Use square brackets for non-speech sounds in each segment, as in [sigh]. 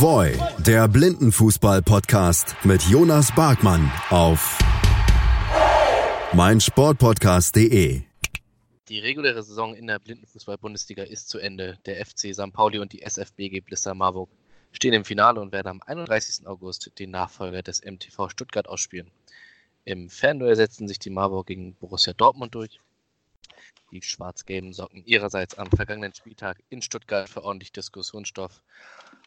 Voy, der Blindenfußball-Podcast mit Jonas Barkmann auf meinsportpodcast.de. Die reguläre Saison in der Blindenfußball-Bundesliga ist zu Ende. Der FC St. Pauli und die SFBG Blister Marburg stehen im Finale und werden am 31. August den Nachfolger des MTV Stuttgart ausspielen. Im Fernduell setzen sich die Marburg gegen Borussia Dortmund durch. Die schwarz-gelben sorgten ihrerseits am vergangenen Spieltag in Stuttgart für ordentlich Diskussionsstoff.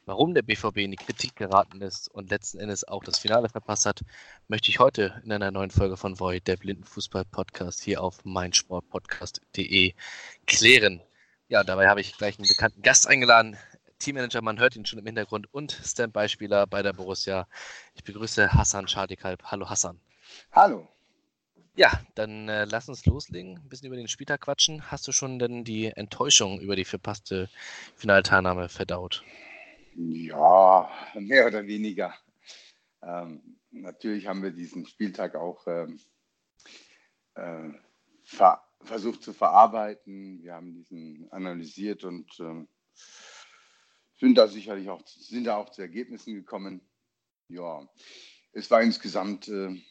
Warum der BVB in die Kritik geraten ist und letzten Endes auch das Finale verpasst hat, möchte ich heute in einer neuen Folge von Void, der Blindenfußball-Podcast, hier auf meinsportpodcast.de klären. Ja, dabei habe ich gleich einen bekannten Gast eingeladen. Teammanager, man hört ihn schon im Hintergrund und Standby-Spieler bei der Borussia. Ich begrüße Hassan Schadikalb. Hallo Hassan. Hallo. Ja, dann äh, lass uns loslegen, ein bisschen über den Spieltag quatschen. Hast du schon denn die Enttäuschung über die verpasste Finalteilnahme verdaut? Ja, mehr oder weniger. Ähm, natürlich haben wir diesen Spieltag auch ähm, äh, ver versucht zu verarbeiten. Wir haben diesen analysiert und ähm, sind da sicherlich auch, sind da auch zu Ergebnissen gekommen. Ja, es war insgesamt äh,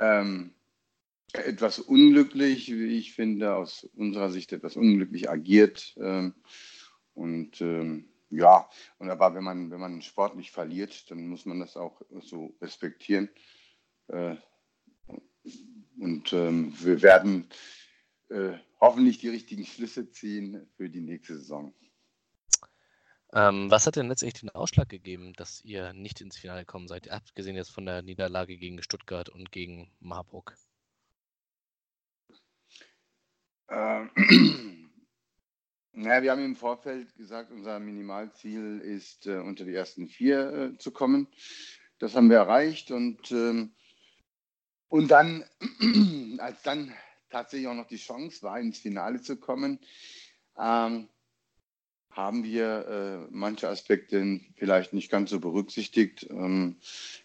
ähm, etwas unglücklich, wie ich finde, aus unserer Sicht etwas unglücklich agiert. Ähm, und ähm, ja, und aber wenn man, wenn man sportlich verliert, dann muss man das auch so respektieren. Äh, und ähm, wir werden äh, hoffentlich die richtigen Schlüsse ziehen für die nächste Saison. Ähm, was hat denn letztendlich den Ausschlag gegeben, dass ihr nicht ins Finale gekommen seid, abgesehen jetzt von der Niederlage gegen Stuttgart und gegen Marburg? Ähm, naja, wir haben im Vorfeld gesagt, unser Minimalziel ist, äh, unter die ersten vier äh, zu kommen. Das haben wir erreicht und, ähm, und dann, [clears throat] als dann tatsächlich auch noch die Chance war, ins Finale zu kommen, ähm, haben wir äh, manche Aspekte vielleicht nicht ganz so berücksichtigt. Ähm,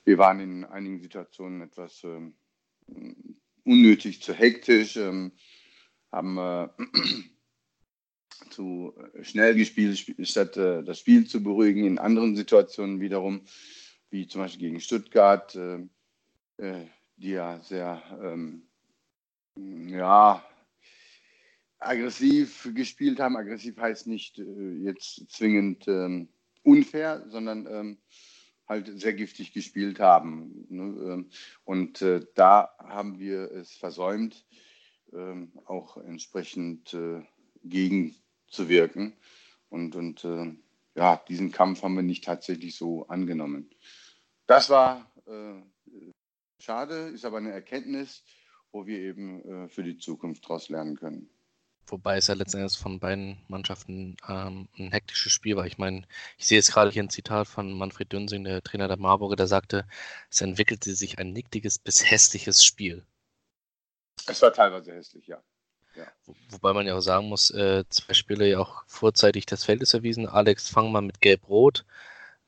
wir waren in einigen Situationen etwas ähm, unnötig zu hektisch, ähm, haben äh, [clears throat] zu schnell gespielt, statt äh, das Spiel zu beruhigen. In anderen Situationen wiederum, wie zum Beispiel gegen Stuttgart, äh, äh, die ja sehr ähm, ja, aggressiv gespielt haben. Aggressiv heißt nicht äh, jetzt zwingend ähm, unfair, sondern ähm, halt sehr giftig gespielt haben. Ne? Ähm, und äh, da haben wir es versäumt, ähm, auch entsprechend äh, gegenzuwirken. Und, und äh, ja, diesen Kampf haben wir nicht tatsächlich so angenommen. Das war äh, schade, ist aber eine Erkenntnis, wo wir eben äh, für die Zukunft daraus lernen können. Wobei es ja letztendlich von beiden Mannschaften ähm, ein hektisches Spiel war. Ich meine, ich sehe jetzt gerade hier ein Zitat von Manfred Dünsing, der Trainer der Marburger, der sagte, es entwickelte sich ein nicktiges bis hässliches Spiel. Es war teilweise hässlich, ja. ja. Wo, wobei man ja auch sagen muss, äh, zwei Spiele ja auch vorzeitig des Feldes erwiesen. Alex Fangmann mit Gelb-Rot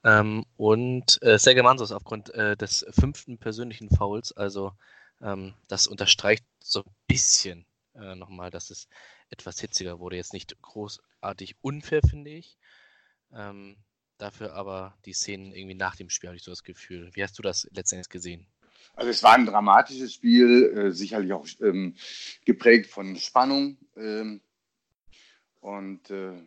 ähm, und äh, Sergei Mansos aufgrund äh, des fünften persönlichen Fouls. Also ähm, das unterstreicht so ein bisschen äh, nochmal, dass es etwas hitziger wurde. Jetzt nicht großartig unfair, finde ich. Ähm, dafür aber die Szenen irgendwie nach dem Spiel, habe ich so das Gefühl. Wie hast du das letztendlich gesehen? Also es war ein dramatisches Spiel, äh, sicherlich auch ähm, geprägt von Spannung. Ähm, und äh,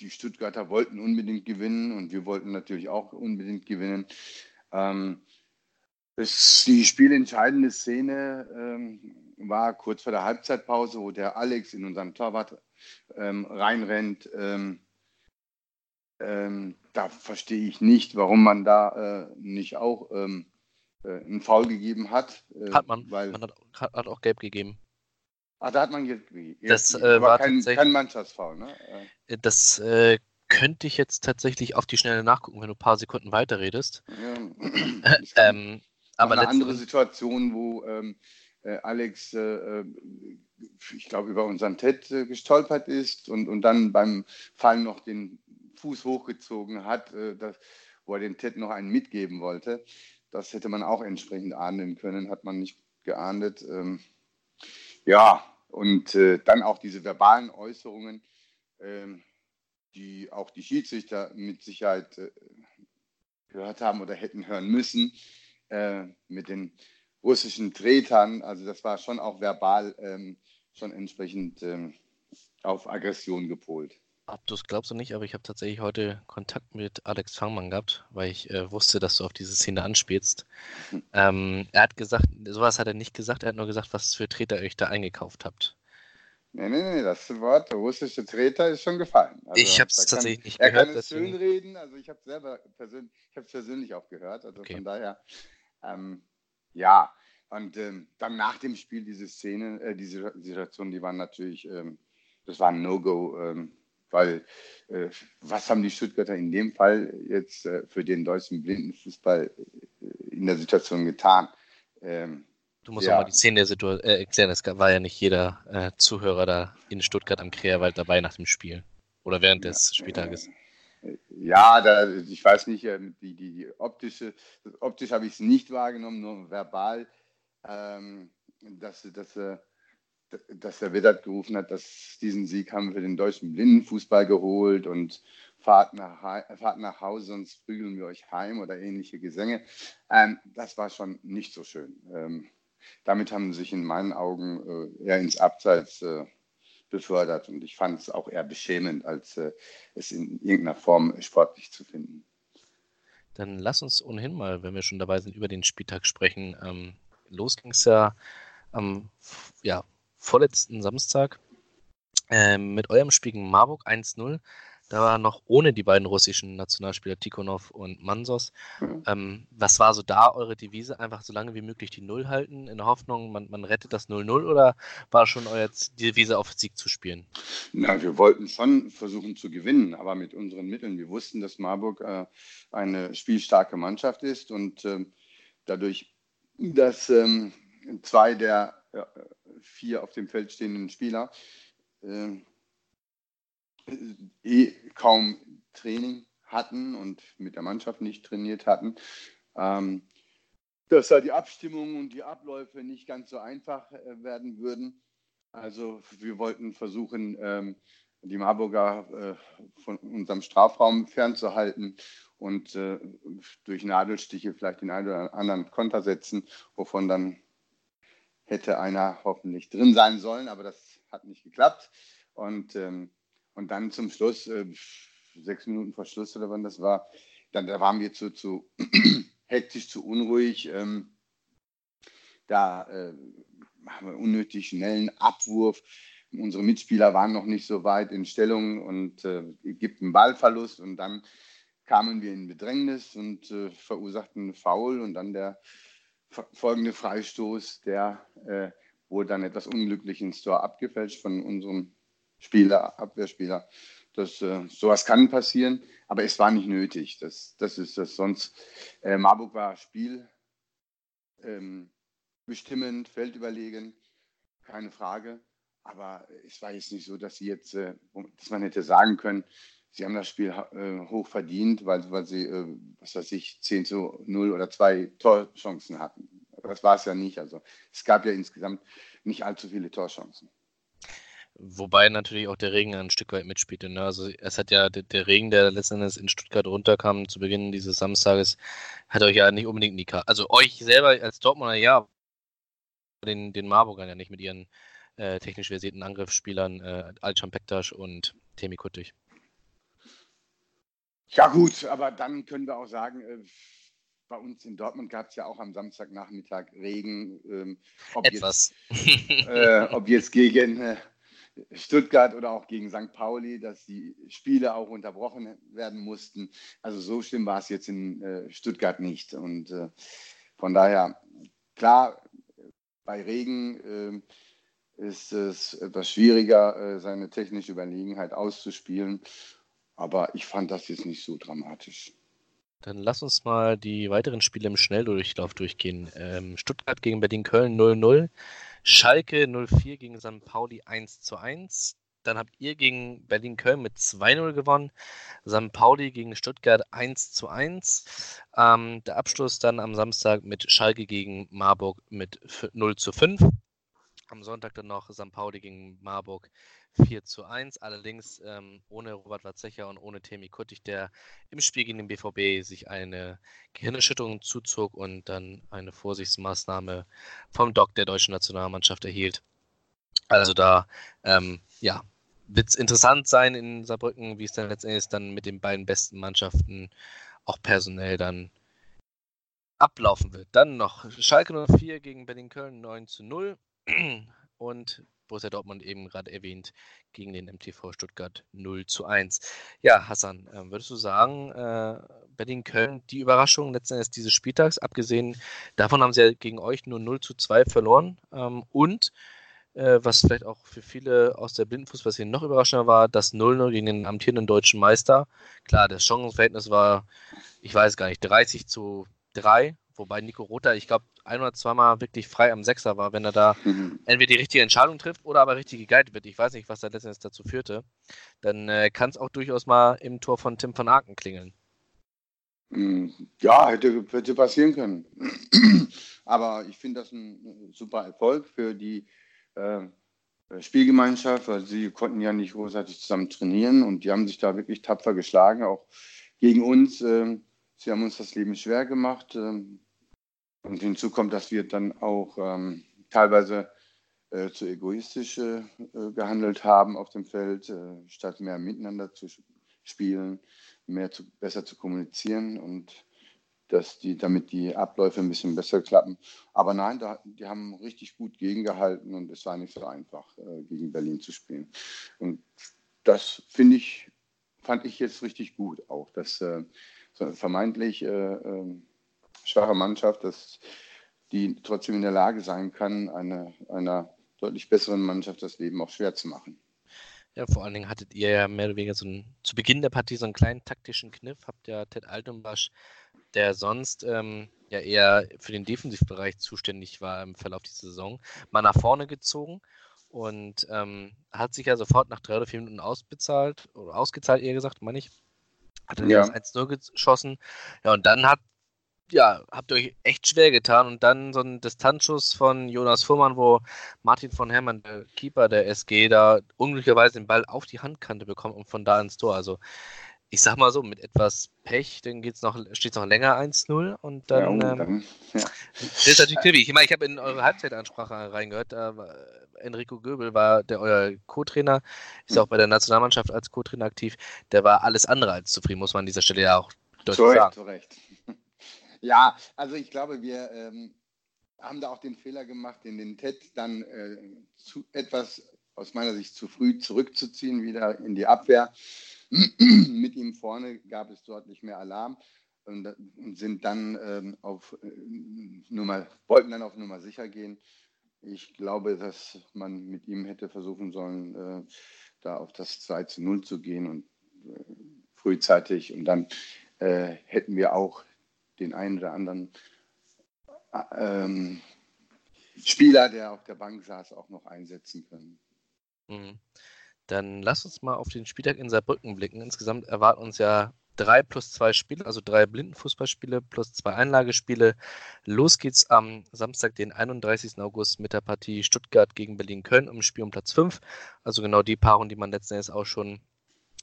die Stuttgarter wollten unbedingt gewinnen und wir wollten natürlich auch unbedingt gewinnen. Ähm, das, die spielentscheidende Szene ähm, war kurz vor der Halbzeitpause, wo der Alex in unseren Torwart ähm, reinrennt. Ähm, ähm, da verstehe ich nicht, warum man da äh, nicht auch ähm, äh, einen Foul gegeben hat. Äh, hat man. Weil, man hat, hat, auch gelb gegeben. Ach, da hat man gelb gegeben. Das äh, war kein, kein Mannschaftsfoul, ne? Äh, das äh, könnte ich jetzt tatsächlich auf die Schnelle nachgucken, wenn du ein paar Sekunden weiterredest. Ja, [clears throat] ähm, aber eine andere Situation, wo ähm, äh, Alex, äh, äh, ich glaube, über unseren Ted gestolpert ist und, und dann beim Fallen noch den Fuß hochgezogen hat, das, wo er den Ted noch einen mitgeben wollte. Das hätte man auch entsprechend ahnden können, hat man nicht geahndet. Ähm, ja, und dann auch diese verbalen Äußerungen. Ähm, die auch die Schiedsrichter mit Sicherheit äh, gehört haben oder hätten hören müssen, äh, mit den russischen Tretern. Also das war schon auch verbal ähm, schon entsprechend ähm, auf Aggression gepolt. Abdus glaubst du nicht, aber ich habe tatsächlich heute Kontakt mit Alex Fangmann gehabt, weil ich äh, wusste, dass du auf diese Szene anspielst. Mhm. Ähm, er hat gesagt, sowas hat er nicht gesagt, er hat nur gesagt, was für Treter ihr euch da eingekauft habt. Nee, nee, nee, das Wort russische Treter ist schon gefallen. Also, ich habe es tatsächlich nicht er gehört. Er kann es schön reden, also ich habe es selber persönlich, ich habe persönlich auch gehört, also okay. von daher, ähm, ja. Und ähm, dann nach dem Spiel diese Szene, äh, diese Situation, die waren natürlich, ähm, das war ein No-Go ähm, weil äh, was haben die Stuttgarter in dem Fall jetzt äh, für den deutschen Blindenfußball äh, in der Situation getan? Ähm, du musst ja. auch mal die Szene der Situation äh, erklären. Es war ja nicht jeder äh, Zuhörer da in Stuttgart am Kreerwald dabei nach dem Spiel oder während des Spieltages. Äh, ja, da, ich weiß nicht, die, die, die optische, optisch habe ich es nicht wahrgenommen, nur verbal, ähm, dass, dass dass der Wittert gerufen hat, dass diesen Sieg haben wir den deutschen Blindenfußball geholt und fahrt nach, fahrt nach Hause, sonst prügeln wir euch heim oder ähnliche Gesänge. Ähm, das war schon nicht so schön. Ähm, damit haben sie sich in meinen Augen äh, eher ins Abseits äh, befördert und ich fand es auch eher beschämend, als äh, es in irgendeiner Form sportlich zu finden. Dann lass uns ohnehin mal, wenn wir schon dabei sind, über den Spieltag sprechen. Ähm, los ging es ja am ja, vorletzten Samstag äh, mit eurem Spiel gegen Marburg 1-0. Da war noch ohne die beiden russischen Nationalspieler Tikhonov und Mansos. Mhm. Ähm, was war so da eure Devise? Einfach so lange wie möglich die Null halten, in der Hoffnung, man, man rettet das 0-0 oder war schon euer Devise auf Sieg zu spielen? Na, wir wollten schon versuchen zu gewinnen, aber mit unseren Mitteln. Wir wussten, dass Marburg äh, eine spielstarke Mannschaft ist und äh, dadurch, dass ähm, zwei der ja, vier auf dem Feld stehenden Spieler äh, eh kaum Training hatten und mit der Mannschaft nicht trainiert hatten, ähm, dass da die Abstimmungen und die Abläufe nicht ganz so einfach äh, werden würden. Also wir wollten versuchen, ähm, die Marburger äh, von unserem Strafraum fernzuhalten und äh, durch Nadelstiche vielleicht den einen oder anderen Konter setzen, wovon dann hätte einer hoffentlich drin sein sollen, aber das hat nicht geklappt. Und, ähm, und dann zum Schluss, äh, sechs Minuten vor Schluss oder wann das war, dann da waren wir zu, zu [clears throat] hektisch, zu unruhig. Ähm, da äh, haben wir unnötig schnellen Abwurf. Unsere Mitspieler waren noch nicht so weit in Stellung und äh, gibt einen Ballverlust und dann kamen wir in Bedrängnis und äh, verursachten einen Foul und dann der folgende Freistoß, der äh, wurde dann etwas unglücklich ins Tor abgefälscht von unserem Spieler, Abwehrspieler. Das, äh, sowas kann passieren, aber es war nicht nötig. Das, das ist das sonst. Äh, Marburg war Spiel ähm, bestimmend, feldüberlegen, keine Frage. Aber es war jetzt nicht so, dass sie jetzt, äh, dass man hätte sagen können, sie haben das Spiel äh, hoch verdient, weil, weil sie, äh, was weiß ich, 10 zu 0 oder zwei Torchancen hatten. Das war es ja nicht. Also es gab ja insgesamt nicht allzu viele Torchancen. Wobei natürlich auch der Regen ein Stück weit mitspielte. Ne? Also es hat ja der, der, Regen, der letztendlich in Stuttgart runterkam zu Beginn dieses Samstages, hat euch ja nicht unbedingt in die Karte. Also euch selber als Dortmunder ja, den, den Marburgern ja nicht mit ihren äh, technisch versierten Angriffsspielern äh, Alcan Pektas und Temi Kuttig. Ja gut, aber dann können wir auch sagen, äh, bei uns in Dortmund gab es ja auch am Samstagnachmittag Regen. Ähm, ob, Etwas. Jetzt, äh, ob jetzt gegen äh, Stuttgart oder auch gegen St. Pauli, dass die Spiele auch unterbrochen werden mussten. Also so schlimm war es jetzt in äh, Stuttgart nicht. Und äh, von daher, klar, bei Regen ähm, ist es etwas schwieriger, äh, seine technische Überlegenheit auszuspielen. Aber ich fand das jetzt nicht so dramatisch. Dann lass uns mal die weiteren Spiele im Schnelldurchlauf durchgehen. Ähm, Stuttgart gegen Berlin-Köln 0-0, Schalke 0-4 gegen St. Pauli 1-1. Dann habt ihr gegen Berlin-Köln mit 2-0 gewonnen. St. Pauli gegen Stuttgart 1-1. Ähm, der Abschluss dann am Samstag mit Schalke gegen Marburg mit 0 5. Am Sonntag dann noch St. Pauli gegen Marburg 4 zu 1. Allerdings ähm, ohne Robert Watzecher und ohne Temi Kuttig, der im Spiel gegen den BVB sich eine Gehirnerschütterung zuzog und dann eine Vorsichtsmaßnahme vom Doc der deutschen Nationalmannschaft erhielt. Also da, ähm, ja, wird es interessant sein in Saarbrücken, wie es dann letztendlich dann mit den beiden besten Mannschaften auch personell dann ablaufen wird. Dann noch Schalke 04 gegen Berlin-Köln 9 zu 0 und Borussia Dortmund eben gerade erwähnt gegen den MTV Stuttgart 0 zu 1. Ja, Hassan, äh, würdest du sagen, äh, Berlin-Köln die Überraschung letztendlich dieses Spieltags, abgesehen davon haben sie ja gegen euch nur 0 zu 2 verloren ähm, und äh, was vielleicht auch für viele aus der Blindenfußball noch überraschender war, das 0-0 gegen den amtierenden deutschen Meister. Klar, das Chancenverhältnis war, ich weiß gar nicht, 30 zu 3, wobei Nico Rother, ich glaube, ein oder zweimal wirklich frei am Sechser war, wenn er da mhm. entweder die richtige Entscheidung trifft oder aber richtig geguidet wird. Ich weiß nicht, was da letztendlich dazu führte. Dann äh, kann es auch durchaus mal im Tor von Tim van Aken klingeln. Mm, ja, hätte, hätte passieren können. [clears throat] aber ich finde das ein super Erfolg für die äh, Spielgemeinschaft, weil sie konnten ja nicht großartig zusammen trainieren und die haben sich da wirklich tapfer geschlagen, auch gegen uns. Äh, sie haben uns das Leben schwer gemacht. Äh, und hinzu kommt, dass wir dann auch ähm, teilweise äh, zu egoistisch äh, gehandelt haben auf dem Feld, äh, statt mehr miteinander zu spielen, mehr zu, besser zu kommunizieren und dass die, damit die Abläufe ein bisschen besser klappen. Aber nein, da, die haben richtig gut gegengehalten und es war nicht so einfach, äh, gegen Berlin zu spielen. Und das finde ich, fand ich jetzt richtig gut auch, dass äh, vermeintlich äh, ähm, schwache Mannschaft, dass die trotzdem in der Lage sein kann, eine, einer deutlich besseren Mannschaft das Leben auch schwer zu machen. Ja, vor allen Dingen hattet ihr ja mehr oder weniger so einen, zu Beginn der Partie so einen kleinen taktischen Kniff, habt ja Ted Altenbasch der sonst ähm, ja eher für den Defensivbereich zuständig war im Verlauf dieser Saison, mal nach vorne gezogen und ähm, hat sich ja sofort nach drei oder vier Minuten ausbezahlt, oder ausgezahlt, eher gesagt, meine ich. Hat dann ja. das 1-0 geschossen. Ja, und dann hat, ja, habt ihr euch echt schwer getan und dann so ein Distanzschuss von Jonas Fuhrmann, wo Martin von Hermann, der Keeper der SG, da unglücklicherweise den Ball auf die Handkante bekommt und von da ins Tor. Also ich sag mal so, mit etwas Pech, dann geht's noch, steht es noch länger 1-0 und dann, ja, und ähm, ja. das ist natürlich knifflig. Ich meine, ich habe in eure Halbzeitansprache reingehört, war, Enrico Göbel war der euer Co-Trainer, ist auch bei der Nationalmannschaft als Co-Trainer aktiv, der war alles andere als zufrieden, muss man an dieser Stelle ja auch deutlich zu sagen. Zu Recht. Ja, also ich glaube, wir ähm, haben da auch den Fehler gemacht, in den TED dann äh, zu, etwas aus meiner Sicht zu früh zurückzuziehen, wieder in die Abwehr. [clears throat] Mit ihm vorne gab es deutlich mehr Alarm und, und sind dann ähm, auf äh, Nummer, wollten dann auf Nummer sicher gehen. Ich glaube, dass man mit ihm hätte versuchen sollen, äh, da auf das 2 zu 0 zu gehen und äh, frühzeitig. Und dann äh, hätten wir auch den einen oder anderen äh, ähm, Spieler, der auf der Bank saß, auch noch einsetzen können. Mhm. Dann lass uns mal auf den Spieltag in Saarbrücken blicken. Insgesamt erwarten uns ja drei plus zwei Spiele, also drei Blindenfußballspiele plus zwei Einlagespiele. Los geht's am Samstag, den 31. August mit der Partie Stuttgart gegen Berlin-Köln um Spiel um Platz 5. Also genau die Paarung, die man letzten Endes auch schon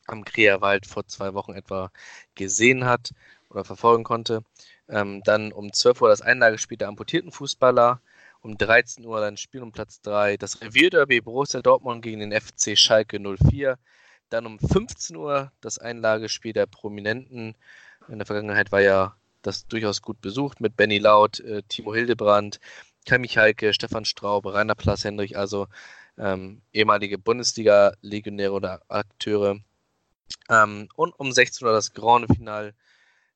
am Kreerwald vor zwei Wochen etwa gesehen hat oder verfolgen konnte. Ähm, dann um 12 Uhr das Einlagespiel der amputierten Fußballer um 13 Uhr dann Spiel um Platz 3. Das Revierderby Borussia Dortmund gegen den FC Schalke 04. Dann um 15 Uhr das Einlagespiel der Prominenten. In der Vergangenheit war ja das durchaus gut besucht mit Benny Laut, äh, Timo Hildebrand, Kai Michalke, Stefan Straub, Rainer Plas Hendrich, also ähm, ehemalige Bundesliga-Legionäre oder Akteure. Ähm, und um 16 Uhr das Grande Final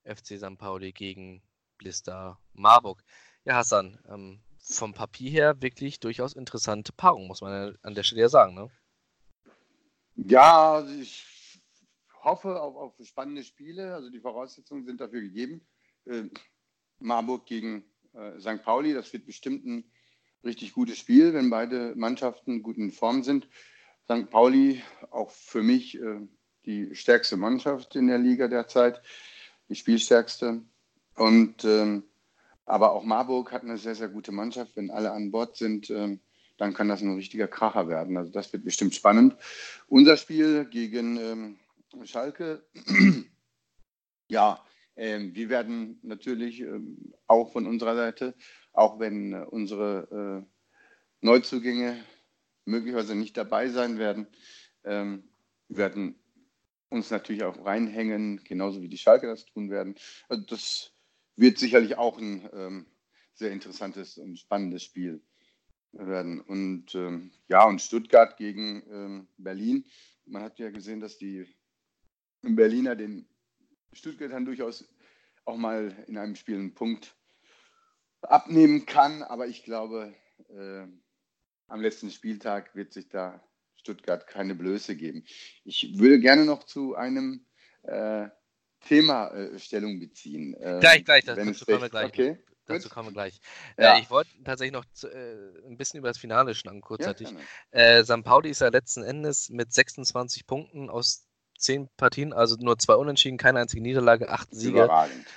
FC St. Pauli gegen Blister Marburg. Ja, Hassan, ähm, vom Papier her wirklich durchaus interessante Paarung, muss man an der Stelle ja sagen. Ne? Ja, also ich hoffe auf, auf, spannende Spiele. Also die Voraussetzungen sind dafür gegeben. Äh, Marburg gegen äh, St. Pauli, das wird bestimmt ein richtig gutes Spiel, wenn beide Mannschaften gut in Form sind. St. Pauli, auch für mich äh, die stärkste Mannschaft in der Liga derzeit, die spielstärkste. Und ähm, aber auch Marburg hat eine sehr, sehr gute Mannschaft. Wenn alle an Bord sind, ähm, dann kann das ein richtiger Kracher werden. Also das wird bestimmt spannend. Unser Spiel gegen ähm, Schalke, [clears throat] ja, ähm, wir werden natürlich ähm, auch von unserer Seite, auch wenn äh, unsere äh, Neuzugänge möglicherweise nicht dabei sein werden, ähm, werden uns natürlich auch reinhängen, genauso wie die Schalke das tun werden. Also das wird sicherlich auch ein ähm, sehr interessantes und spannendes Spiel werden. Und ähm, ja, und Stuttgart gegen ähm, Berlin. Man hat ja gesehen, dass die Berliner den Stuttgartern durchaus auch mal in einem Spiel einen Punkt abnehmen kann. Aber ich glaube, äh, am letzten Spieltag wird sich da Stuttgart keine Blöße geben. Ich würde gerne noch zu einem äh, Thema äh, Stellung beziehen. Ähm, gleich, gleich, das dazu kommen wir gleich. Okay. Dazu kommen wir gleich. Ja. Äh, ich wollte tatsächlich noch zu, äh, ein bisschen über das Finale schnacken, kurzzeitig. Ja, äh, St. Pauli ist ja letzten Endes mit 26 Punkten aus 10 Partien, also nur zwei Unentschieden, keine einzige Niederlage, acht Siege. Überragend.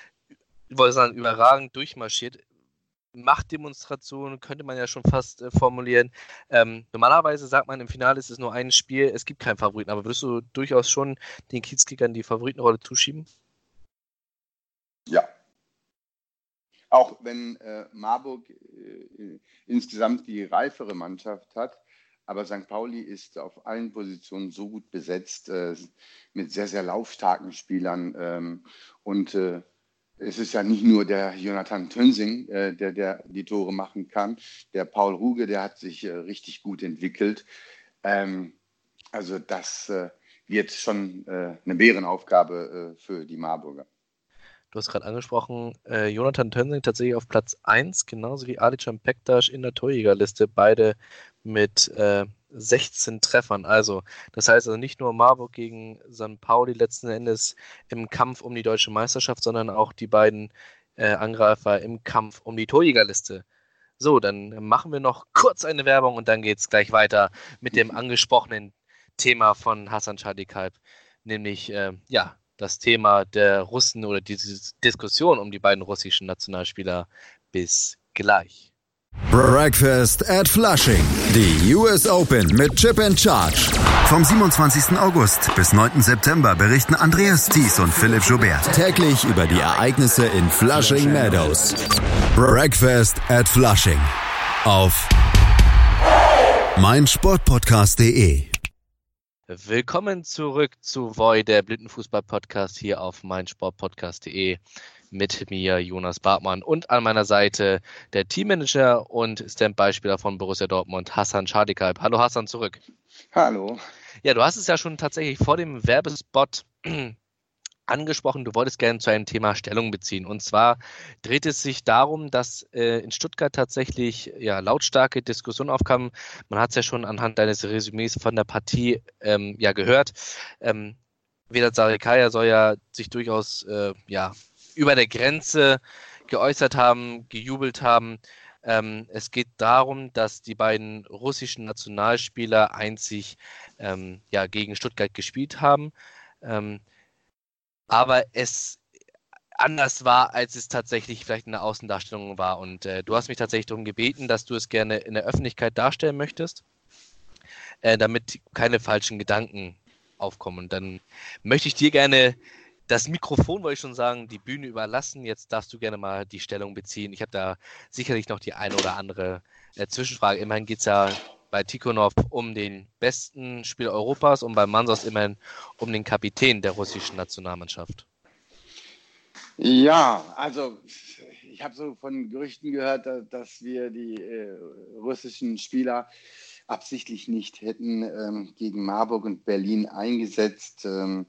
Ich wollte sagen, überragend durchmarschiert. Machtdemonstration könnte man ja schon fast äh, formulieren. Ähm, normalerweise sagt man, im Finale ist es nur ein Spiel, es gibt keinen Favoriten, aber würdest du durchaus schon den Kiezkickern die Favoritenrolle zuschieben? Ja. Auch wenn äh, Marburg äh, insgesamt die reifere Mannschaft hat, aber St. Pauli ist auf allen Positionen so gut besetzt, äh, mit sehr, sehr laufstarken Spielern ähm, und äh, es ist ja nicht nur der Jonathan Tönsing, äh, der, der die Tore machen kann. Der Paul Ruge, der hat sich äh, richtig gut entwickelt. Ähm, also das äh, wird schon äh, eine Bärenaufgabe äh, für die Marburger. Du hast gerade angesprochen, äh, Jonathan Tönsing tatsächlich auf Platz 1, genauso wie Alican Pektas in der Torjägerliste, beide mit 16 Treffern. Also, das heißt also nicht nur Marburg gegen St. Pauli letzten Endes im Kampf um die deutsche Meisterschaft, sondern auch die beiden äh, Angreifer im Kampf um die Torjägerliste. So, dann machen wir noch kurz eine Werbung und dann geht es gleich weiter mit dem angesprochenen Thema von Hassan Schadikalb, nämlich äh, ja, das Thema der Russen oder diese Diskussion um die beiden russischen Nationalspieler. Bis gleich. Breakfast at Flushing. Die US Open mit Chip and Charge. Vom 27. August bis 9. September berichten Andreas Thies und Philipp Joubert täglich über die Ereignisse in Flushing Meadows. Breakfast at Flushing. Auf meinsportpodcast.de. Willkommen zurück zu Voy, der Blindenfußball-Podcast hier auf meinsportpodcast.de mit mir, Jonas Bartmann, und an meiner Seite der Teammanager und Standby-Spieler von Borussia Dortmund, Hassan Schadikalb. Hallo Hassan, zurück. Hallo. Ja, du hast es ja schon tatsächlich vor dem Werbespot [clears throat] angesprochen, du wolltest gerne zu einem Thema Stellung beziehen. Und zwar dreht es sich darum, dass äh, in Stuttgart tatsächlich ja, lautstarke Diskussionen aufkamen. Man hat es ja schon anhand deines Resümees von der Partie ähm, ja gehört. Ähm, Vedat Sarikaya soll ja sich durchaus äh, ja, über der Grenze geäußert haben, gejubelt haben. Ähm, es geht darum, dass die beiden russischen Nationalspieler einzig ähm, ja, gegen Stuttgart gespielt haben, ähm, aber es anders war, als es tatsächlich vielleicht in der Außendarstellung war. Und äh, du hast mich tatsächlich darum gebeten, dass du es gerne in der Öffentlichkeit darstellen möchtest, äh, damit keine falschen Gedanken aufkommen. Und dann möchte ich dir gerne das Mikrofon, wollte ich schon sagen, die Bühne überlassen. Jetzt darfst du gerne mal die Stellung beziehen. Ich habe da sicherlich noch die eine oder andere äh, Zwischenfrage. Immerhin geht es ja bei Tikhonov um den besten Spieler Europas und bei Mansos immerhin um den Kapitän der russischen Nationalmannschaft. Ja, also ich habe so von Gerüchten gehört, dass wir die äh, russischen Spieler absichtlich nicht hätten ähm, gegen Marburg und Berlin eingesetzt. Ähm,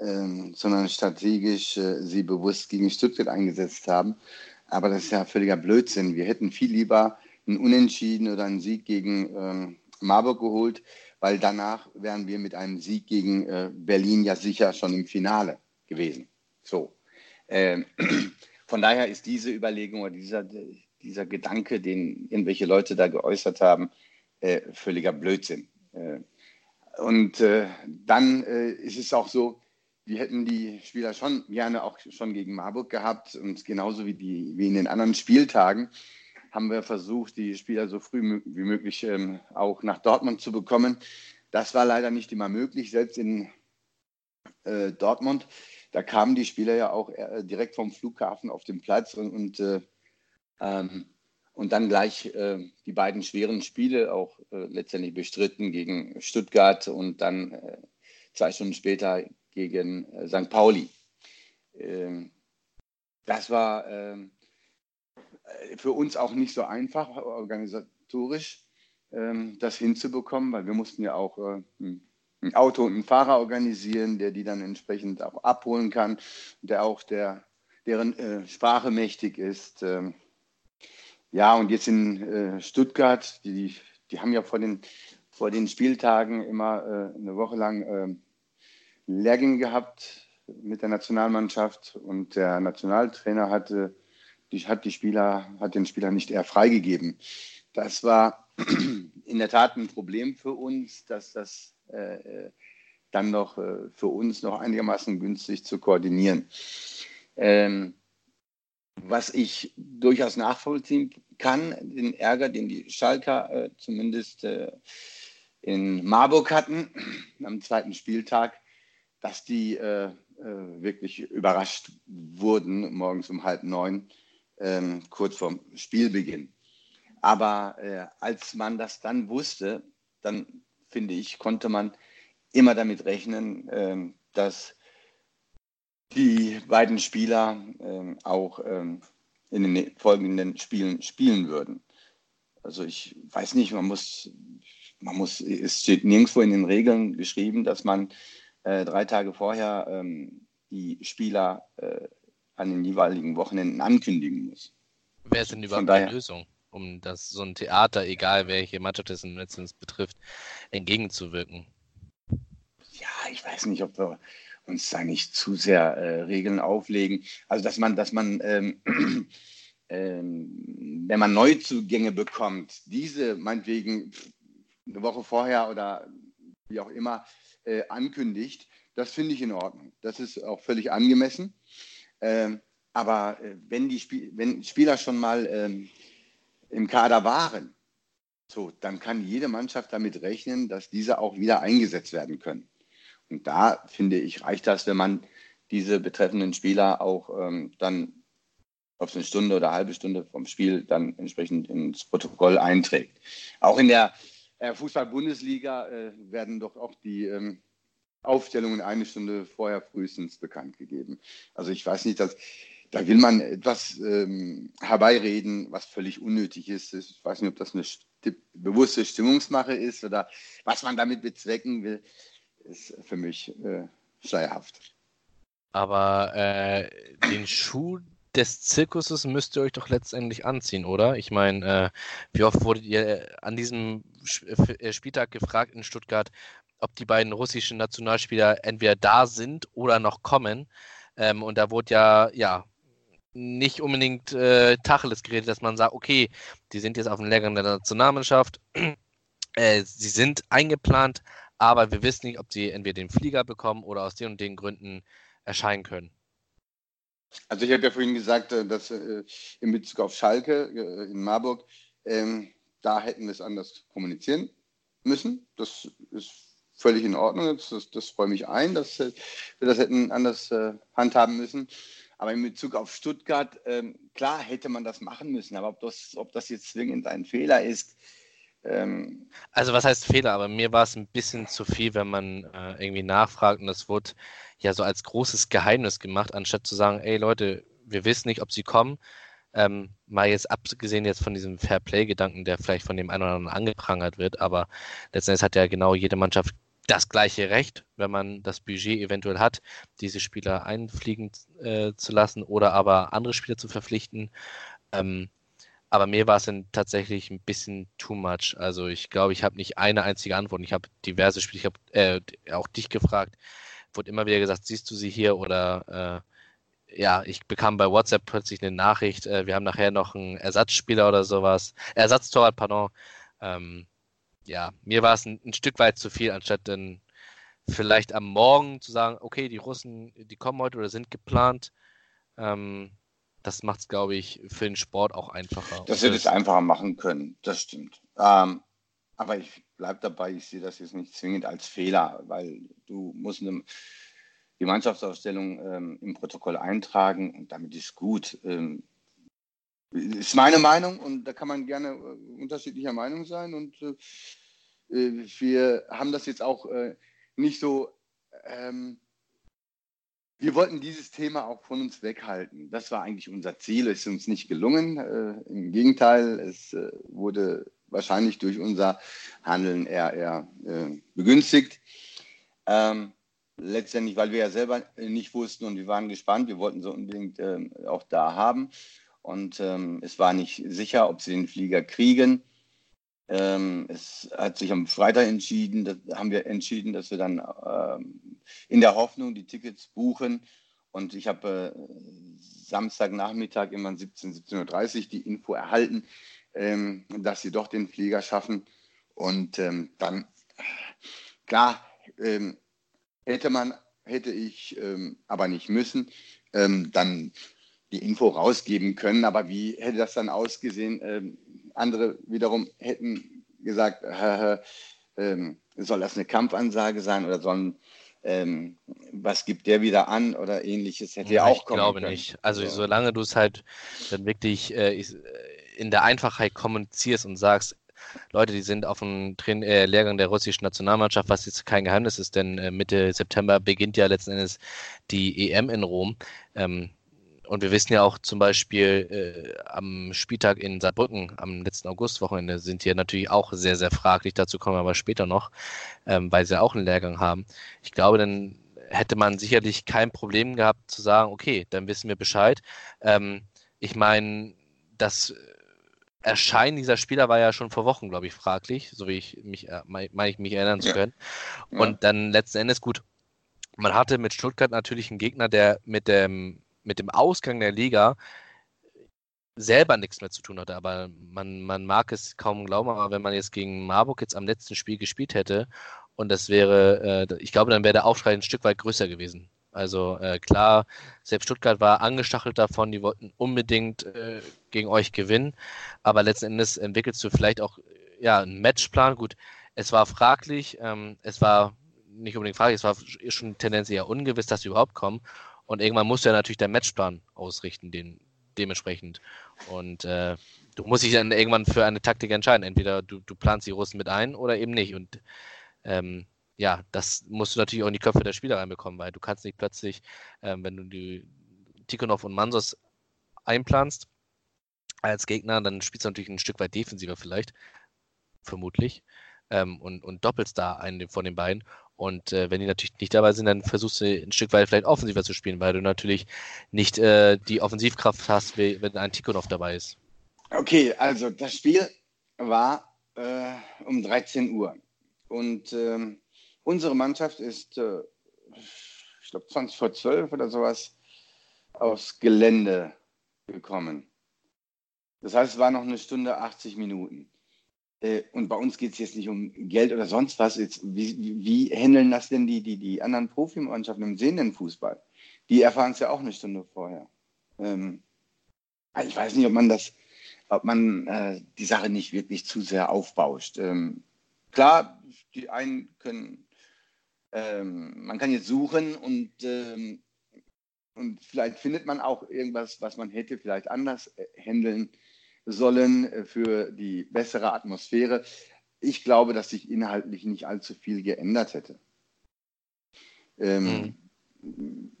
ähm, sondern strategisch äh, sie bewusst gegen Stuttgart eingesetzt haben. Aber das ist ja völliger Blödsinn. Wir hätten viel lieber einen Unentschieden oder einen Sieg gegen ähm, Marburg geholt, weil danach wären wir mit einem Sieg gegen äh, Berlin ja sicher schon im Finale gewesen. So. Ähm, [clears throat] von daher ist diese Überlegung oder dieser, dieser Gedanke, den irgendwelche Leute da geäußert haben, äh, völliger Blödsinn. Äh, und äh, dann äh, ist es auch so, wir hätten die Spieler schon gerne auch schon gegen Marburg gehabt und genauso wie, die, wie in den anderen Spieltagen. haben wir versucht, die Spieler so früh wie möglich ähm, auch nach Dortmund zu bekommen. Das war leider nicht immer möglich, selbst in äh, Dortmund. Da kamen die Spieler ja auch äh, direkt vom Flughafen auf den Platz und, und, äh, ähm, und dann gleich äh, die beiden schweren Spiele auch äh, letztendlich bestritten gegen Stuttgart und dann äh, zwei Stunden später gegen St. Pauli. Ähm, das war ähm, für uns auch nicht so einfach organisatorisch, ähm, das hinzubekommen, weil wir mussten ja auch ein Auto und einen Fahrer organisieren, der die dann entsprechend auch abholen kann, der auch der, deren äh, Sprache mächtig ist. Ähm, ja, und jetzt in äh, Stuttgart, die, die haben ja vor den, vor den Spieltagen immer äh, eine Woche lang äh, Lehrgänge gehabt mit der Nationalmannschaft und der Nationaltrainer hatte, die, hat die Spieler, hat den Spieler nicht eher freigegeben. Das war [clears throat] in der Tat ein Problem für uns, dass das äh, dann noch äh, für uns noch einigermaßen günstig zu koordinieren. Ähm, was ich durchaus nachvollziehen kann, den Ärger, den die Schalker äh, zumindest äh, in Marburg hatten am zweiten Spieltag, dass die äh, äh wirklich überrascht wurden morgens um halb neun, ähm, kurz vorm Spielbeginn. Aber äh, als man das dann wusste, dann finde ich, konnte man immer damit rechnen, ähm, dass die beiden Spieler ähm, auch ähm, in den folgenden Spielen spielen würden. Also ich weiß nicht, man muss, man muss, es steht nirgendwo in den Regeln geschrieben, dass man äh, drei Tage vorher ähm, die Spieler äh, an den jeweiligen Wochenenden ankündigen muss. Wer ist denn überhaupt die Lösung? um das so ein Theater, egal welche Mannschaft es letztens betrifft, entgegenzuwirken? Ja, ich weiß nicht, ob wir uns da nicht zu sehr äh, Regeln auflegen. Also dass man, dass man, ähm, [clears throat] ähm, wenn man Neuzugänge bekommt, diese meinetwegen eine Woche vorher oder wie auch immer äh, ankündigt, das finde ich in Ordnung. Das ist auch völlig angemessen. Ähm, aber äh, wenn die Spiel wenn Spieler schon mal ähm, im Kader waren, so, dann kann jede Mannschaft damit rechnen, dass diese auch wieder eingesetzt werden können. Und da finde ich, reicht das, wenn man diese betreffenden Spieler auch ähm, dann auf eine Stunde oder eine halbe Stunde vom Spiel dann entsprechend ins Protokoll einträgt. Auch in der Fußball-Bundesliga äh, werden doch auch die ähm, Aufstellungen eine Stunde vorher frühestens bekannt gegeben. Also ich weiß nicht, dass da will man etwas ähm, herbeireden, was völlig unnötig ist. Ich weiß nicht, ob das eine sti bewusste Stimmungsmache ist oder was man damit bezwecken will, ist für mich äh, schleierhaft. Aber äh, den Schuh des Zirkuses müsst ihr euch doch letztendlich anziehen, oder? Ich meine, äh, wie oft wurdet ihr an diesem äh, Spieltag gefragt in Stuttgart, ob die beiden russischen Nationalspieler entweder da sind oder noch kommen? Ähm, und da wurde ja, ja, nicht unbedingt äh, Tacheles geredet, dass man sagt, okay, die sind jetzt auf dem Lehrgang der Nationalmannschaft, [clears throat] äh, sie sind eingeplant, aber wir wissen nicht, ob sie entweder den Flieger bekommen oder aus den und den Gründen erscheinen können. Also ich habe ja vorhin gesagt, äh, dass äh, in Bezug auf Schalke äh, in Marburg, ähm, da hätten wir es anders kommunizieren müssen. Das ist völlig in Ordnung. Das, das, das freue mich ein, dass wir das hätten anders äh, handhaben müssen. Aber in Bezug auf Stuttgart, ähm, klar hätte man das machen müssen, aber ob das, ob das jetzt zwingend ein Fehler ist. Ähm also was heißt Fehler? Aber mir war es ein bisschen zu viel, wenn man äh, irgendwie nachfragt und das wurde ja so als großes Geheimnis gemacht, anstatt zu sagen, ey Leute, wir wissen nicht, ob sie kommen. Ähm, mal jetzt abgesehen jetzt von diesem Fair-Play-Gedanken, der vielleicht von dem einen oder anderen angeprangert wird, aber letztendlich hat ja genau jede Mannschaft das gleiche Recht, wenn man das Budget eventuell hat, diese Spieler einfliegen äh, zu lassen oder aber andere Spieler zu verpflichten. Ähm, aber mir war es dann tatsächlich ein bisschen too much. Also ich glaube, ich habe nicht eine einzige Antwort. Ich habe diverse Spiele, ich habe äh, auch dich gefragt, wurde immer wieder gesagt, siehst du sie hier oder äh, ja, ich bekam bei WhatsApp plötzlich eine Nachricht, äh, wir haben nachher noch einen Ersatzspieler oder sowas, Ersatztorwart, pardon. Ähm, ja, mir war es ein, ein, Stück weit zu viel, anstatt dann vielleicht am Morgen zu sagen, okay, die Russen, die kommen heute oder sind geplant. Ähm, das macht es, glaube ich, für den Sport auch einfacher. Das hätte es einfacher machen können, das stimmt. Ähm, aber ich bleibe dabei, ich sehe das jetzt nicht zwingend als Fehler, weil du musst eine, die Mannschaftsausstellung ähm, im Protokoll eintragen und damit ist gut. Ähm, ist meine Meinung und da kann man gerne äh, unterschiedlicher Meinung sein und äh, äh wir haben das jetzt auch äh, nicht so ähm, wir wollten dieses Thema auch von uns weghalten. Das war eigentlich unser Ziel. Es ist uns nicht gelungen. Äh, Im Gegenteil, es äh, wurde wahrscheinlich durch unser Handeln eher, eher äh, begünstigt. Ähm, letztendlich, weil wir ja selber nicht wussten und wir waren gespannt. Wir wollten so unbedingt ähm, auch da haben. Und ähm, es war nicht sicher, ob sie den Flieger kriegen. Ähm, es hat sich am Freitag entschieden, da haben wir entschieden, dass wir dann ähm, in der Hoffnung die Tickets buchen. Und ich habe äh, Samstagnachmittag immer 17, 17.30 Uhr die Info erhalten, ähm, dass sie doch den Flieger schaffen. Und ähm, dann, klar, ähm, hätte man, hätte ich ähm, aber nicht müssen, dann die Info rausgeben können. Aber wie hätte das dann ausgesehen? Andere wiederum hätten gesagt, äh, äh, soll das eine Kampfansage sein oder sollen ähm, was gibt der wieder an oder ähnliches hätte ja, auch kommen Ich glaube können. nicht. Also so. solange du es halt dann wirklich äh, in der Einfachheit kommunizierst und sagst, Leute, die sind auf dem Train äh, Lehrgang der russischen Nationalmannschaft, was jetzt kein Geheimnis ist, denn äh, Mitte September beginnt ja letzten Endes die EM in Rom. Ähm, und wir wissen ja auch zum Beispiel äh, am Spieltag in Saarbrücken am letzten Augustwochenende sind die natürlich auch sehr, sehr fraglich. Dazu kommen wir aber später noch, ähm, weil sie auch einen Lehrgang haben. Ich glaube, dann hätte man sicherlich kein Problem gehabt zu sagen, okay, dann wissen wir Bescheid. Ähm, ich meine, das Erscheinen dieser Spieler war ja schon vor Wochen, glaube ich, fraglich, so wie ich mich, äh, meine ich mich erinnern zu können. Ja. Und dann letzten Endes gut. Man hatte mit Stuttgart natürlich einen Gegner, der mit dem mit dem Ausgang der Liga selber nichts mehr zu tun hatte. Aber man, man mag es kaum glauben, aber wenn man jetzt gegen Marburg jetzt am letzten Spiel gespielt hätte und das wäre, äh, ich glaube, dann wäre der Aufschrei ein Stück weit größer gewesen. Also äh, klar, selbst Stuttgart war angestachelt davon, die wollten unbedingt äh, gegen euch gewinnen, aber letzten Endes entwickelst du vielleicht auch ja, einen Matchplan. Gut, es war fraglich, ähm, es war nicht unbedingt fraglich, es war schon tendenziell ungewiss, dass sie überhaupt kommen. Und irgendwann musst du ja natürlich deinen Matchplan ausrichten, den, dementsprechend. Und äh, du musst dich dann irgendwann für eine Taktik entscheiden. Entweder du, du planst die Russen mit ein oder eben nicht. Und ähm, ja, das musst du natürlich auch in die Köpfe der Spieler reinbekommen, weil du kannst nicht plötzlich, ähm, wenn du die Tikhonov und Mansos einplanst als Gegner, dann spielst du natürlich ein Stück weit defensiver vielleicht, vermutlich, ähm, und, und doppelst da einen von den beiden. Und äh, wenn die natürlich nicht dabei sind, dann versuchst du ein Stück weit vielleicht offensiver zu spielen, weil du natürlich nicht äh, die Offensivkraft hast, wenn ein Tikhonov dabei ist. Okay, also das Spiel war äh, um 13 Uhr. Und ähm, unsere Mannschaft ist, äh, ich glaube, 20 vor 12 oder sowas aufs Gelände gekommen. Das heißt, es war noch eine Stunde 80 Minuten. Äh, und bei uns geht es jetzt nicht um Geld oder sonst was. Jetzt, wie, wie handeln das denn die, die, die anderen Profimannschaften im sehenden Fußball? Die erfahren es ja auch eine Stunde vorher. Ähm, also ich weiß nicht, ob man das, ob man äh, die Sache nicht wirklich zu sehr aufbauscht. Ähm, klar, die einen können, ähm, man kann jetzt suchen und, ähm, und vielleicht findet man auch irgendwas, was man hätte vielleicht anders äh, handeln sollen äh, für die bessere Atmosphäre. Ich glaube, dass sich inhaltlich nicht allzu viel geändert hätte. Ähm, mhm.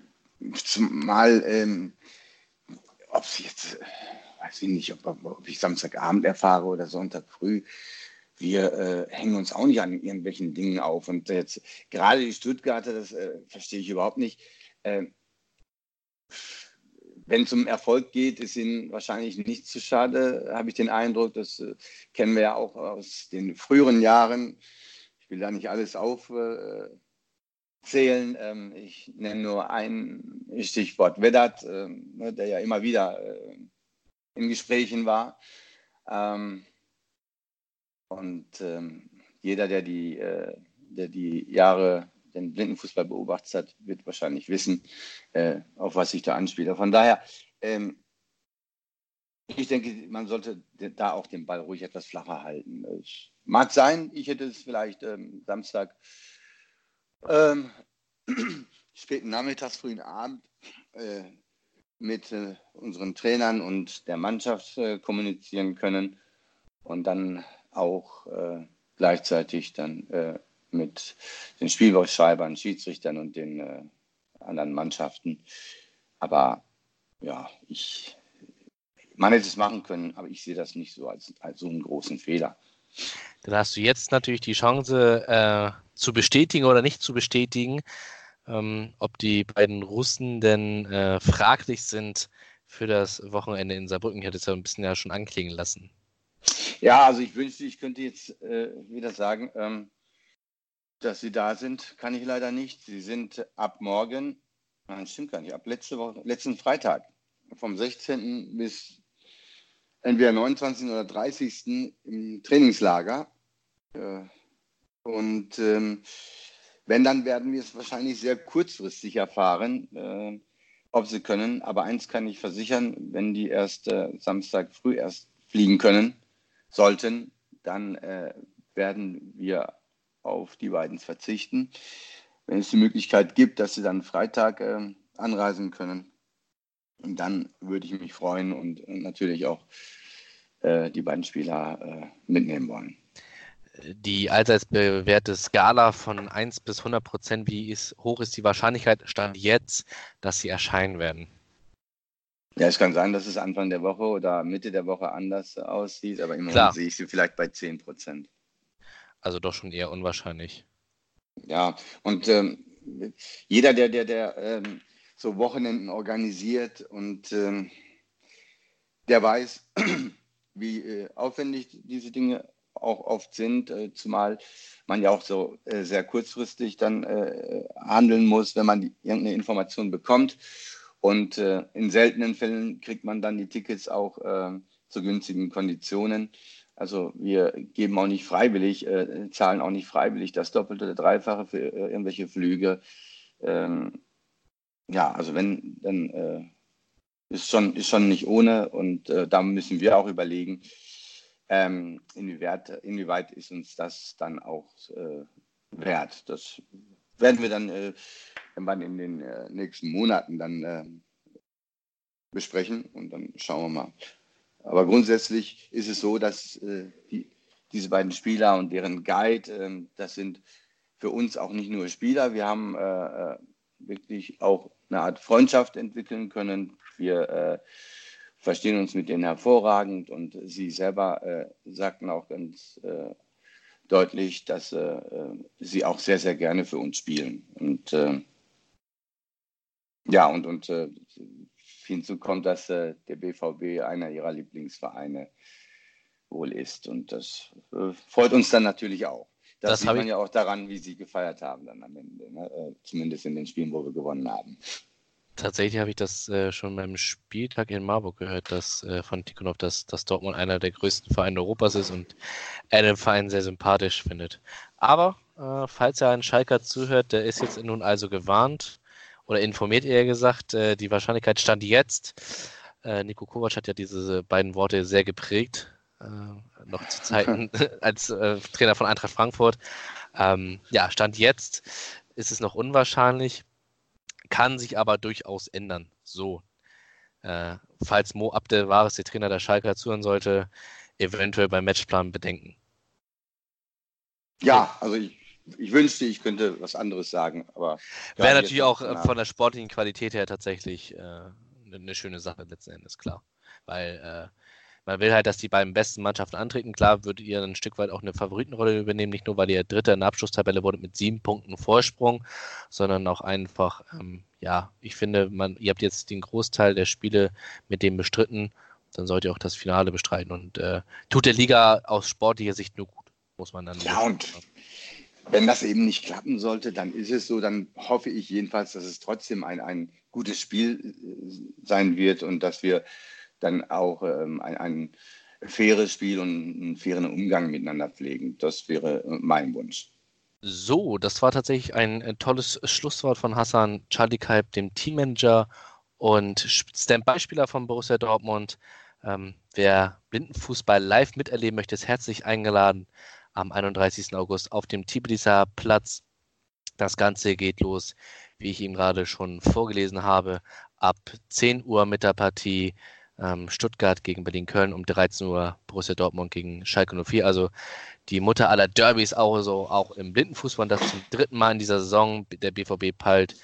Zumal, ähm, ob es jetzt, weiß ich nicht, ob, ob, ich Samstagabend erfahre oder Sonntag früh, wir äh, hängen uns auch nicht an irgendwelchen Dingen auf. Und jetzt gerade die Stuttgarter, das äh, verstehe ich überhaupt nicht. Äh, wenn es um Erfolg geht, ist ihnen wahrscheinlich nicht zu schade, habe ich den Eindruck. Das äh, kennen wir ja auch aus den früheren Jahren. Ich will da nicht alles aufzählen. Ähm, ich nenne nur ein Stichwort Vedat, äh, ne, der ja immer wieder äh, in Gesprächen war. Ähm, und ähm, jeder, der die, äh, der die Jahre den Blindenfußball beobachtet hat, wird wahrscheinlich wissen, äh, auf was ich da anspiele. Von daher, ähm, ich denke, man sollte da auch den Ball ruhig etwas flacher halten. Es mag sein, ich hätte es vielleicht ähm, Samstag ähm, [clears throat] späten Nachmittags, frühen Abend äh, mit äh, unseren Trainern und der Mannschaft äh, kommunizieren können und dann auch äh, gleichzeitig dann äh, mit den Spielbeschreibern, Schiedsrichtern und den äh, anderen Mannschaften. Aber ja, ich, man hätte es machen können, aber ich sehe das nicht so als, als so einen großen Fehler. Dann hast du jetzt natürlich die Chance äh, zu bestätigen oder nicht zu bestätigen, ähm, ob die beiden Russen denn äh, fraglich sind für das Wochenende in Saarbrücken. Ich hatte es ja ein bisschen ja schon anklingen lassen. Ja, also ich wünschte, ich könnte jetzt äh, wieder sagen, ähm, dass sie da sind, kann ich leider nicht. Sie sind ab morgen, nein, stimmt gar nicht, ab letzte Woche, letzten Freitag, vom 16. bis entweder 29. oder 30. im Trainingslager. Äh, und ähm, wenn, dann werden wir es wahrscheinlich sehr kurzfristig erfahren, äh, ob sie können. Aber eins kann ich versichern, wenn die erst Samstag früh erst fliegen können, sollten, dann äh, werden wir auf die beiden verzichten. Wenn es die Möglichkeit gibt, dass sie dann Freitag äh, anreisen können, dann würde ich mich freuen und natürlich auch äh, die beiden Spieler äh, mitnehmen wollen die allseits bewährte Skala von 1 bis 100 Prozent, wie ist, hoch ist die Wahrscheinlichkeit, stand jetzt, dass sie erscheinen werden? Ja, es kann sein, dass es Anfang der Woche oder Mitte der Woche anders aussieht, aber im Moment sehe ich sie vielleicht bei 10 Prozent. Also doch schon eher unwahrscheinlich. Ja, und ähm, jeder, der, der, der ähm, so Wochenenden organisiert und ähm, der weiß, [clears throat] wie äh, aufwendig diese Dinge auch oft sind, äh, zumal man ja auch so äh, sehr kurzfristig dann äh, handeln muss, wenn man die, irgendeine Information bekommt. Und äh, in seltenen Fällen kriegt man dann die Tickets auch äh, zu günstigen Konditionen. Also wir geben auch nicht freiwillig, äh, zahlen auch nicht freiwillig das Doppelte oder Dreifache für irgendwelche Flüge. Ähm, ja, also wenn, dann ist schon, ist schon nicht ohne und da müssen wir auch überlegen, ähm, inwieweit, inwieweit ist uns das dann auch äh, wert? Das werden wir dann äh, irgendwann in den äh, nächsten Monaten dann äh, besprechen und dann schauen wir mal. Aber grundsätzlich ist es so, dass äh, die, diese beiden Spieler und deren Guide, ähm, das sind für uns auch nicht nur Spieler, wir haben äh, wirklich auch eine Art Freundschaft entwickeln können. Wir verstehen uns mit denen hervorragend und sie selber äh, sagten auch ganz äh, deutlich, dass äh, sie auch sehr, sehr gerne für uns spielen. Und äh, ja, und, und äh, hinzu kommt, dass äh, der BVB einer ihrer Lieblingsvereine wohl ist. Und das freut uns dann natürlich auch. Das, das sieht man ja auch daran, wie sie gefeiert haben dann am Ende, ne? zumindest in den Spielen, wo wir gewonnen haben. Tatsächlich habe ich das äh, schon beim Spieltag in Marburg gehört, dass äh, von Tikhonov, dass, dass Dortmund einer der größten Vereine Europas ist und er den Verein sehr sympathisch findet. Aber äh, falls er einen Schalker zuhört, der ist jetzt nun also gewarnt oder informiert eher gesagt, äh, die Wahrscheinlichkeit stand jetzt. Äh, Nico Kovac hat ja diese beiden Worte sehr geprägt, äh, noch zu Zeiten [laughs] als Trainer von Eintracht Frankfurt. Ähm, ja, stand jetzt ist es noch unwahrscheinlich kann sich aber durchaus ändern. So. Äh, falls Mo Abdel Wahres, der Trainer der Schalke, zuhören sollte, eventuell beim Matchplan bedenken. Ja, also ich, ich wünschte, ich könnte was anderes sagen, aber. Wäre natürlich auch äh, von der sportlichen Qualität her tatsächlich äh, eine schöne Sache letzten Endes, klar. Weil äh, man will halt, dass die beiden besten Mannschaften antreten. Klar würdet ihr ein Stück weit auch eine Favoritenrolle übernehmen, nicht nur weil ihr Dritter in der Abschlusstabelle wurdet mit sieben Punkten Vorsprung, sondern auch einfach, ähm, ja, ich finde, man, ihr habt jetzt den Großteil der Spiele mit dem bestritten, dann sollt ihr auch das Finale bestreiten und äh, tut der Liga aus sportlicher Sicht nur gut, muss man dann. Ja, und wenn das eben nicht klappen sollte, dann ist es so, dann hoffe ich jedenfalls, dass es trotzdem ein, ein gutes Spiel äh, sein wird und dass wir dann auch ähm, ein, ein faires Spiel und einen fairen Umgang miteinander pflegen. Das wäre mein Wunsch. So, das war tatsächlich ein, ein tolles Schlusswort von Hassan Chalikaib, dem Teammanager und Standby-Spieler von Borussia Dortmund. Ähm, wer Blindenfußball live miterleben möchte, ist herzlich eingeladen am 31. August auf dem Tbiliser Platz. Das Ganze geht los, wie ich ihm gerade schon vorgelesen habe, ab 10 Uhr mit der Partie ähm, Stuttgart gegen Berlin-Köln, um 13 Uhr Borussia Dortmund gegen Schalke 04. Also die Mutter aller Derbys auch so, auch im Blindenfußball. Das zum dritten Mal in dieser Saison. Der BVB peilt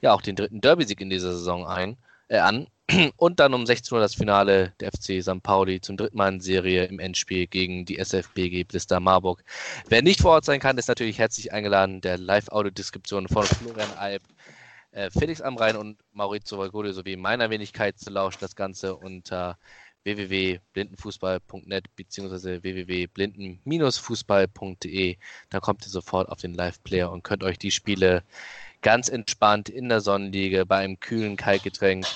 ja auch den dritten Derby-Sieg in dieser Saison ein, äh, an. [clears throat] Und dann um 16 Uhr das Finale der FC St. Pauli zum dritten Mal in Serie im Endspiel gegen die SFBG Blister Marburg. Wer nicht vor Ort sein kann, ist natürlich herzlich eingeladen, der Live-Audio-Deskription von Florian Alp, äh, Felix Amrein und Maurizio Valgode sowie meiner Wenigkeit zu lauschen. Das Ganze unter www.blindenfußball.net bzw. www.blinden-fußball.de. Da kommt ihr sofort auf den Live-Player und könnt euch die Spiele ganz entspannt in der Sonnenliege bei einem kühlen Kaltgetränk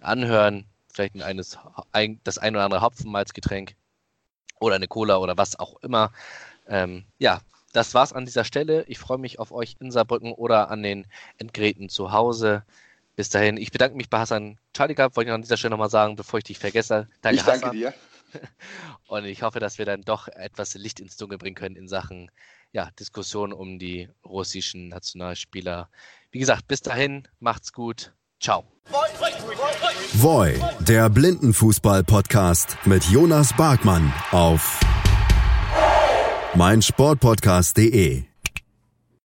anhören. Vielleicht ein eines, ein, das ein oder andere Hopfenmalzgetränk oder eine Cola oder was auch immer. Ähm, ja, das war's an dieser Stelle. Ich freue mich auf euch in Saarbrücken oder an den Endgeräten zu Hause. Bis dahin, ich bedanke mich bei Hassan Charlikab, wollte ich an dieser Stelle nochmal sagen, bevor ich dich vergesse. Danke, ich danke Hassan. dir. [laughs] Und ich hoffe, dass wir dann doch etwas Licht ins Dunkel bringen können in Sachen ja, Diskussion um die russischen Nationalspieler. Wie gesagt, bis dahin, macht's gut. Ciao. Voi, der Blindenfußball-Podcast mit Jonas Barkmann auf meinsportpodcast.de.